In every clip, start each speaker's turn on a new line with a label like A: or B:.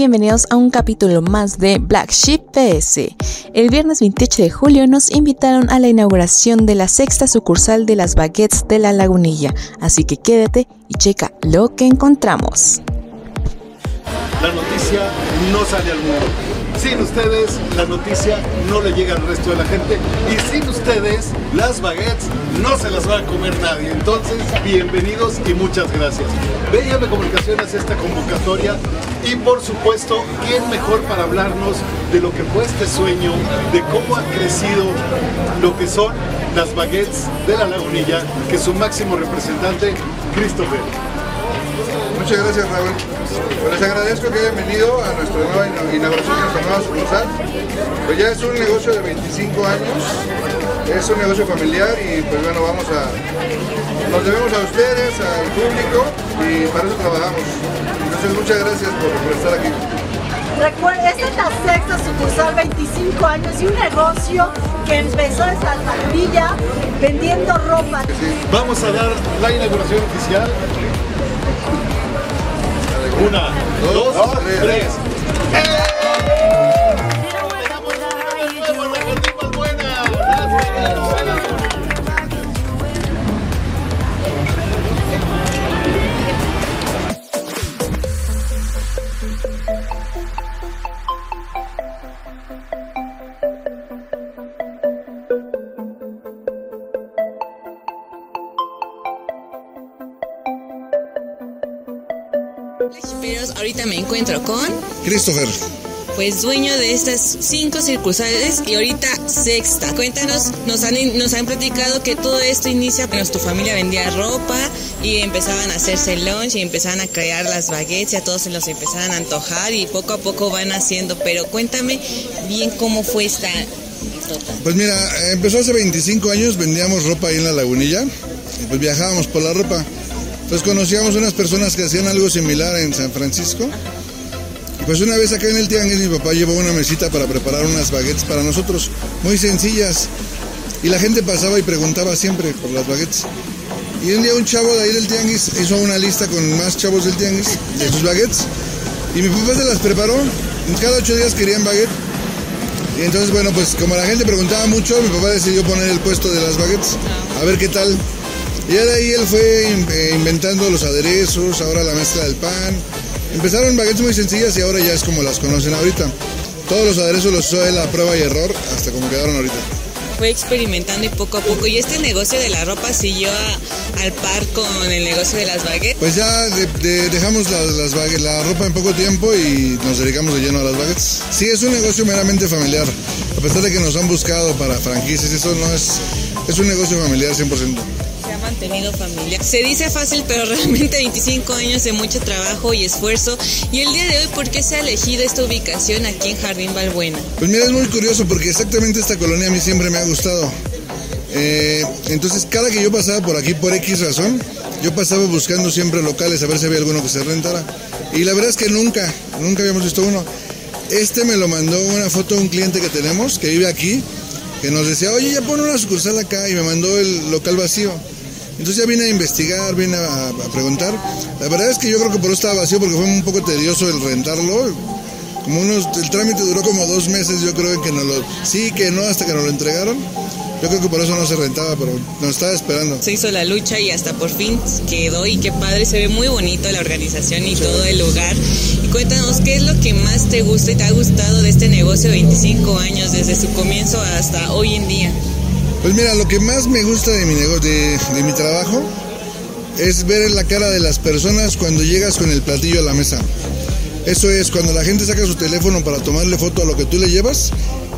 A: Bienvenidos a un capítulo más de Black Sheep PS. El viernes 28 de julio nos invitaron a la inauguración de la sexta sucursal de las baguettes de la lagunilla, así que quédate y checa lo que encontramos.
B: La noticia no sale al mundo. Sin ustedes, la noticia no le llega al resto de la gente. Y sin ustedes, las baguettes no se las va a comer nadie. Entonces, bienvenidos y muchas gracias. BM Comunicaciones esta convocatoria. Y por supuesto, ¿quién mejor para hablarnos de lo que fue este sueño, de cómo ha crecido lo que son las baguettes de la lagunilla, que su máximo representante, Christopher.
C: Muchas gracias, Raúl. Pues les agradezco que hayan venido a nuestra nueva ina- inauguración de nuestra nueva sucursal. Pues ya es un negocio de 25 años, es un negocio familiar y pues bueno, vamos a... Nos debemos a ustedes, al público y para eso trabajamos. Entonces muchas gracias por, por estar aquí.
D: Recuerda, esta es la sexta sucursal, 25 años y un negocio que empezó la villa vendiendo ropa.
B: Vamos a dar la inauguración oficial. Una, dos, tres.
E: Pero ahorita me encuentro con,
C: Christopher.
E: pues, dueño de estas cinco circunstancias y ahorita sexta. Cuéntanos, nos han, nos han platicado que todo esto inicia cuando tu familia vendía ropa y empezaban a hacerse lunch y empezaban a crear las baguettes y a todos se los empezaban a antojar y poco a poco van haciendo. Pero cuéntame bien cómo fue esta anécdota.
C: Pues mira, empezó hace 25 años, vendíamos ropa ahí en la lagunilla, pues viajábamos por la ropa. Pues conocíamos unas personas que hacían algo similar en San Francisco. Pues una vez acá en el tianguis mi papá llevó una mesita para preparar unas baguettes para nosotros, muy sencillas. Y la gente pasaba y preguntaba siempre por las baguettes. Y un día un chavo de ahí del tianguis hizo una lista con más chavos del tianguis de sus baguettes. Y mi papá se las preparó. Cada ocho días querían baguette. Y entonces, bueno, pues como la gente preguntaba mucho, mi papá decidió poner el puesto de las baguettes, a ver qué tal. Y ya de ahí él fue eh, inventando los aderezos, ahora la mezcla del pan. Empezaron baguettes muy sencillas y ahora ya es como las conocen ahorita. Todos los aderezos los usó él a prueba y error hasta como quedaron ahorita.
E: Fue experimentando y poco a poco. Y este negocio de la ropa siguió a- al par con el negocio de las baguettes.
C: Pues ya de- de- dejamos la, las bague- la ropa en poco tiempo y nos dedicamos de lleno a las baguettes. Sí, es un negocio meramente familiar. A pesar de que nos han buscado para franquicias, eso no es, es un negocio familiar 100%.
E: Mantenido familiar. Se dice fácil, pero realmente 25 años de mucho trabajo y esfuerzo. Y el día de hoy, ¿por qué se ha elegido esta ubicación aquí en Jardín Balbuena?
C: Pues mira, es muy curioso porque exactamente esta colonia a mí siempre me ha gustado. Eh, entonces, cada que yo pasaba por aquí por X razón, yo pasaba buscando siempre locales a ver si había alguno que se rentara. Y la verdad es que nunca, nunca habíamos visto uno. Este me lo mandó una foto de un cliente que tenemos que vive aquí, que nos decía, oye, ya pon una sucursal acá y me mandó el local vacío. Entonces ya vine a investigar, vine a, a preguntar. La verdad es que yo creo que por eso estaba vacío porque fue un poco tedioso el rentarlo. Como unos, el trámite duró como dos meses, yo creo que nos lo, sí, que no, hasta que nos lo entregaron. Yo creo que por eso no se rentaba, pero nos estaba esperando.
E: Se hizo la lucha y hasta por fin quedó. Y qué padre, se ve muy bonito la organización y todo el lugar. Y cuéntanos, ¿qué es lo que más te gusta y te ha gustado de este negocio de 25 años, desde su comienzo hasta hoy en día?
C: Pues mira, lo que más me gusta de mi negocio, de, de mi trabajo, es ver en la cara de las personas cuando llegas con el platillo a la mesa. Eso es, cuando la gente saca su teléfono para tomarle foto a lo que tú le llevas,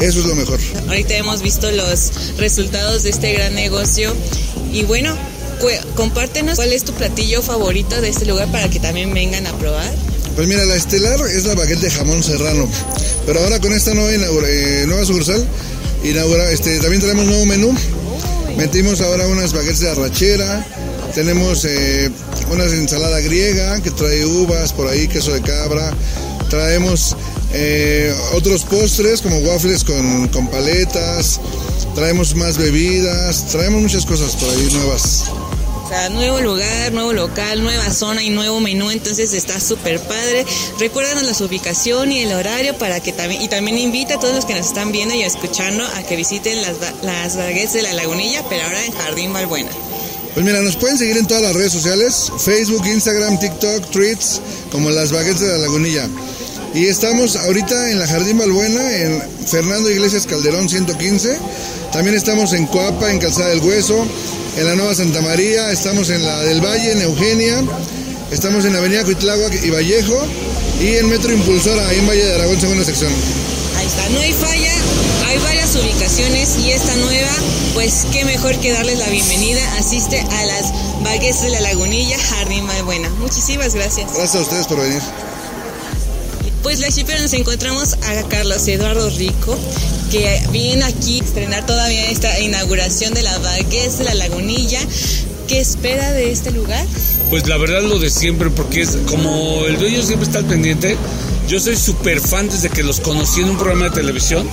C: eso es lo mejor.
E: Ahorita hemos visto los resultados de este gran negocio. Y bueno, compártenos cuál es tu platillo favorito de este lugar para que también vengan a probar.
C: Pues mira, la estelar es la baguette de jamón serrano. Pero ahora con esta nueva, eh, nueva sucursal, inaugura, este, también tenemos nuevo menú. Metimos ahora unas baguettes de arrachera, tenemos eh, una ensalada griega que trae uvas por ahí, queso de cabra. Traemos eh, otros postres como waffles con, con paletas. Traemos más bebidas. Traemos muchas cosas por ahí nuevas.
E: Nuevo lugar, nuevo local, nueva zona y nuevo menú, entonces está súper padre. Recuérdanos la ubicación y el horario para que también, y también invita a todos los que nos están viendo y escuchando a que visiten las, las baguettes de la Lagunilla, pero ahora en Jardín Balbuena.
C: Pues mira, nos pueden seguir en todas las redes sociales, Facebook, Instagram, TikTok, Tweets, como las baguettes de la Lagunilla. Y estamos ahorita en la Jardín Balbuena, en Fernando Iglesias Calderón 115. También estamos en Coapa, en Calzada del Hueso, en la Nueva Santa María, estamos en la del Valle, en Eugenia, estamos en Avenida Cuitláhuac y Vallejo, y en Metro Impulsora, ahí en Valle de Aragón, segunda sección.
E: Ahí está, no hay falla, hay varias ubicaciones y esta nueva, pues qué mejor que darles la bienvenida. Asiste a las baguettes de la Lagunilla, Jardín Malbuena. Muchísimas gracias.
C: Gracias a ustedes por venir.
E: Pues la chipera nos encontramos a Carlos Eduardo Rico, que viene aquí a estrenar todavía esta inauguración de la baguettes de la Lagunilla. ¿Qué espera de este lugar?
F: Pues la verdad lo de siempre, porque es como el dueño siempre está al pendiente. Yo soy súper fan desde que los conocí en un programa de televisión.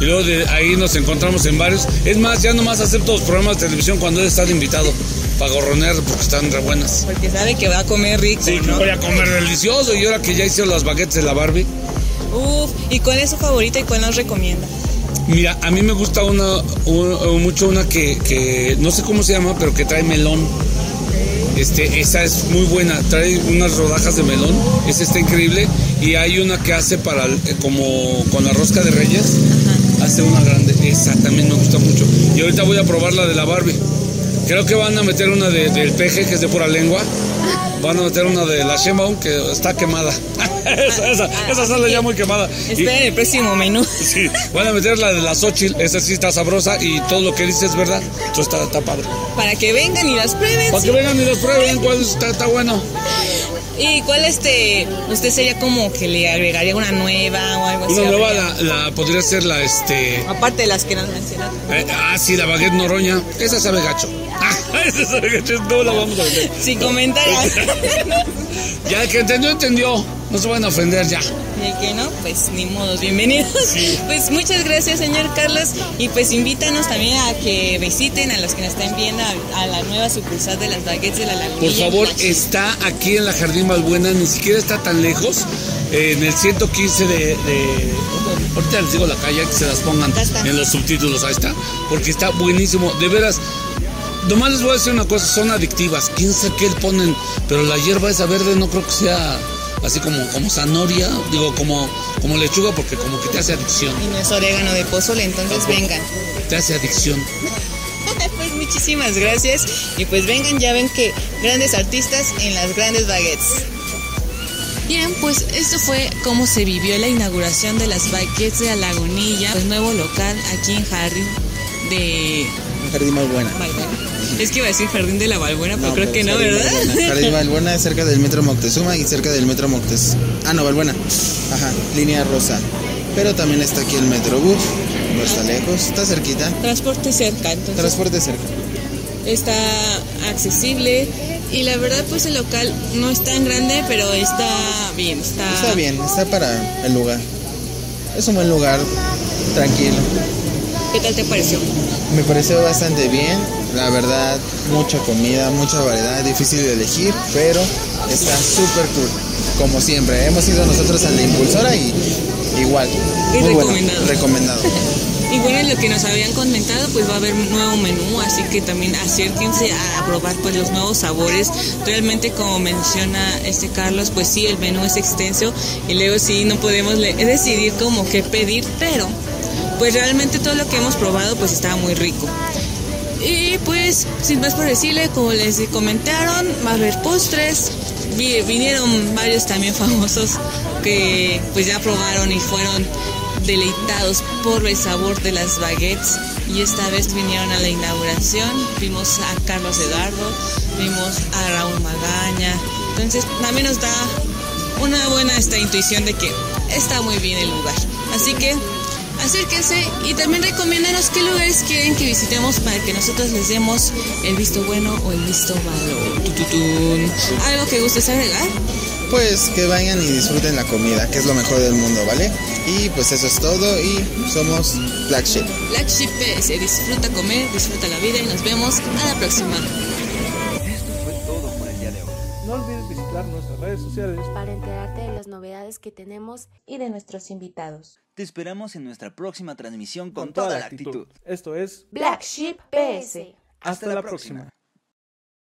F: Y luego de ahí nos encontramos en varios. Es más, ya nomás acepto los programas de televisión cuando él está invitado. Para gorronear porque están re buenas.
E: Porque sabe que va a comer rico.
F: Sí,
E: ¿no?
F: voy a comer delicioso. Y ahora que ya hice las baguettes de la Barbie.
E: Uf, ¿y cuál es su favorita y cuál nos recomienda?
F: Mira, a mí me gusta una, un, mucho una que, que, no sé cómo se llama, pero que trae melón. Este, esa es muy buena, trae unas rodajas de melón, esa está increíble. Y hay una que hace para, como con la rosca de reyes, hace una grande, esa también me gusta mucho. Y ahorita voy a probar la de la Barbie. Creo que van a meter una de, del peje, que es de pura lengua. Van a meter una de la Sheinbaum, que está quemada. esa, esa, esa, sale ya muy quemada.
E: Esperen el próximo menú.
F: Sí, van a meter la de la Xochitl, esa sí está sabrosa y todo lo que dice es verdad. Esto está, está padre.
E: Para que vengan y las prueben.
F: Para
E: sí.
F: que vengan y las prueben, cuál está, está bueno.
E: ¿Y cuál este, usted sería como que le agregaría una nueva o algo así?
F: Una nueva la, la, podría ser la este.
E: Aparte de las que nos mencionaste.
F: Eh, ah, sí, la baguette noroña. Esa sabe gacho. Ah, esa sabe gacho, no la vamos a vender.
E: Sin comentarios.
F: ya el que entendió, entendió. No se van a ofender ya.
E: Y el que no, pues ni modos, bienvenidos. Sí. Pues muchas gracias, señor Carlos. Y pues invítanos también a que visiten a los que nos están viendo a, a la nueva sucursal de las baguettes de la Laguna.
F: Por favor, está aquí en la Jardín Balbuena, ni siquiera está tan lejos. En el 115 de, de. Ahorita les digo la calle, que se las pongan en los subtítulos, ahí está. Porque está buenísimo, de veras. Nomás les voy a decir una cosa, son adictivas. Quién sabe qué ponen, pero la hierba esa verde no creo que sea así como, como zanahoria, digo, como, como lechuga, porque como que te hace adicción.
E: Y no es orégano de pozole, entonces vengan.
F: Te hace adicción.
E: pues muchísimas gracias. Y pues vengan, ya ven que grandes artistas en las grandes baguettes. Bien, pues esto fue cómo se vivió la inauguración de las baguettes de la Lagunilla, el nuevo local aquí en Jardín de...
G: Jardín Malbuena.
E: Es que iba a decir Jardín de la Balbuena, pero no, creo pero que no, ¿verdad?
G: Balbuena. Jardín Balbuena es cerca del Metro Moctezuma y cerca del Metro Moctezuma. Ah, no, Balbuena. Ajá, línea rosa. Pero también está aquí el Metrobús. No está lejos, está cerquita.
E: Transporte cerca, entonces.
G: Transporte cerca.
E: Está accesible y la verdad pues el local no es tan grande, pero está bien, está...
G: Está bien, está para el lugar. Es un buen lugar, tranquilo.
E: ¿Qué tal te pareció?
G: Me pareció bastante bien, la verdad, mucha comida, mucha variedad, difícil de elegir, pero está súper cool. Como siempre, hemos ido nosotros a la impulsora y igual.
E: Y muy recomendado.
G: Bueno, recomendado.
E: Y bueno, lo que nos habían comentado, pues va a haber un nuevo menú, así que también acérquense a probar pues los nuevos sabores. Realmente como menciona este Carlos, pues sí, el menú es extenso y luego sí no podemos decidir como qué pedir, pero pues realmente todo lo que hemos probado pues estaba muy rico. Y pues, sin más por decirle, como les comentaron, va a haber postres. Vinieron varios también famosos que pues ya probaron y fueron deleitados por el sabor de las baguettes. Y esta vez vinieron a la inauguración. Vimos a Carlos Eduardo, vimos a Raúl Magaña. Entonces también nos da una buena esta intuición de que está muy bien el lugar. Así que acérquense y también recomiéndanos qué lugares quieren que visitemos para que nosotros les demos el visto bueno o el visto malo. Tututún. ¿Algo que gustes agregar?
G: Pues que vayan y disfruten la comida, que es lo mejor del mundo, ¿vale? Y pues eso es todo y somos Black Sheep.
E: Black Sheep PS, disfruta comer, disfruta la vida y nos vemos a la próxima.
H: Esto fue todo por el día de hoy.
I: No olvides visitar nuestras redes sociales
J: Para enterarte de las novedades que tenemos
K: Y de nuestros invitados.
H: Te esperamos en nuestra próxima transmisión con, toda, la actitud.
I: Esto es
K: Black Sheep PS.
I: Hasta la próxima.